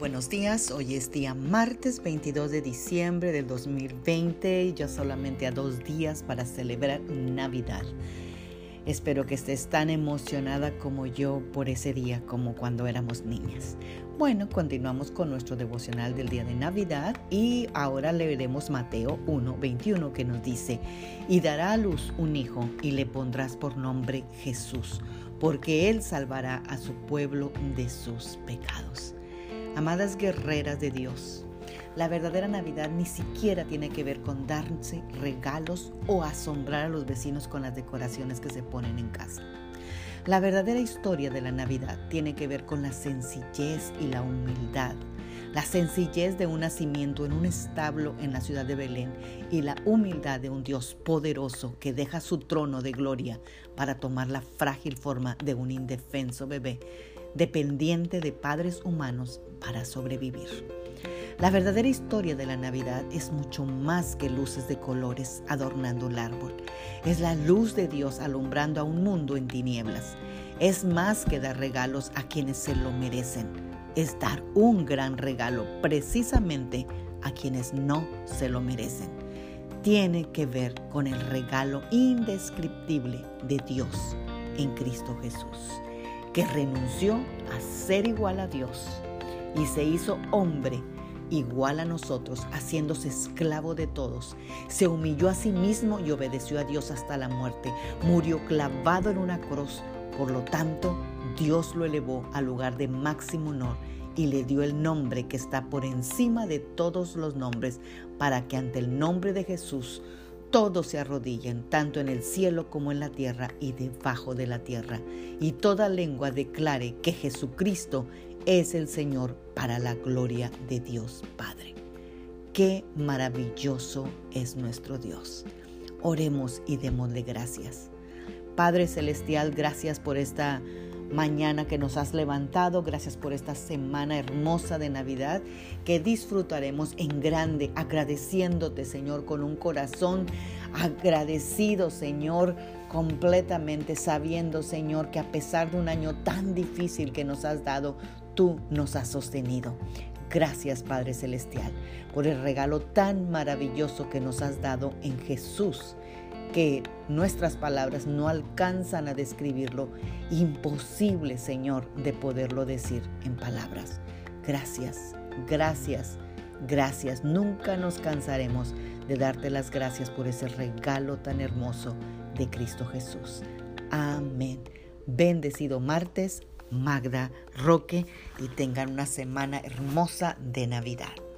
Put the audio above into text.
buenos días. Hoy es día martes 22 de diciembre del 2020 y ya solamente a dos días para celebrar Navidad. Espero que estés tan emocionada como yo por ese día como cuando éramos niñas. Bueno, continuamos con nuestro devocional del día de Navidad y ahora leeremos Mateo 1, 21 que nos dice, y dará a luz un hijo y le pondrás por nombre Jesús, porque él salvará a su pueblo de sus pecados. Amadas guerreras de Dios, la verdadera Navidad ni siquiera tiene que ver con darse regalos o asombrar a los vecinos con las decoraciones que se ponen en casa. La verdadera historia de la Navidad tiene que ver con la sencillez y la humildad. La sencillez de un nacimiento en un establo en la ciudad de Belén y la humildad de un Dios poderoso que deja su trono de gloria para tomar la frágil forma de un indefenso bebé dependiente de padres humanos para sobrevivir. La verdadera historia de la Navidad es mucho más que luces de colores adornando el árbol. Es la luz de Dios alumbrando a un mundo en tinieblas. Es más que dar regalos a quienes se lo merecen. Es dar un gran regalo precisamente a quienes no se lo merecen. Tiene que ver con el regalo indescriptible de Dios en Cristo Jesús que renunció a ser igual a Dios y se hizo hombre igual a nosotros, haciéndose esclavo de todos. Se humilló a sí mismo y obedeció a Dios hasta la muerte. Murió clavado en una cruz. Por lo tanto, Dios lo elevó al lugar de máximo honor y le dio el nombre que está por encima de todos los nombres, para que ante el nombre de Jesús todos se arrodillen, tanto en el cielo como en la tierra y debajo de la tierra, y toda lengua declare que Jesucristo es el Señor para la gloria de Dios Padre. Qué maravilloso es nuestro Dios. Oremos y démosle gracias. Padre Celestial, gracias por esta mañana que nos has levantado. Gracias por esta semana hermosa de Navidad que disfrutaremos en grande, agradeciéndote, Señor, con un corazón agradecido, Señor, completamente sabiendo, Señor, que a pesar de un año tan difícil que nos has dado, tú nos has sostenido. Gracias Padre Celestial por el regalo tan maravilloso que nos has dado en Jesús que nuestras palabras no alcanzan a describirlo. Imposible, Señor, de poderlo decir en palabras. Gracias, gracias, gracias. Nunca nos cansaremos de darte las gracias por ese regalo tan hermoso de Cristo Jesús. Amén. Bendecido martes, Magda Roque, y tengan una semana hermosa de Navidad.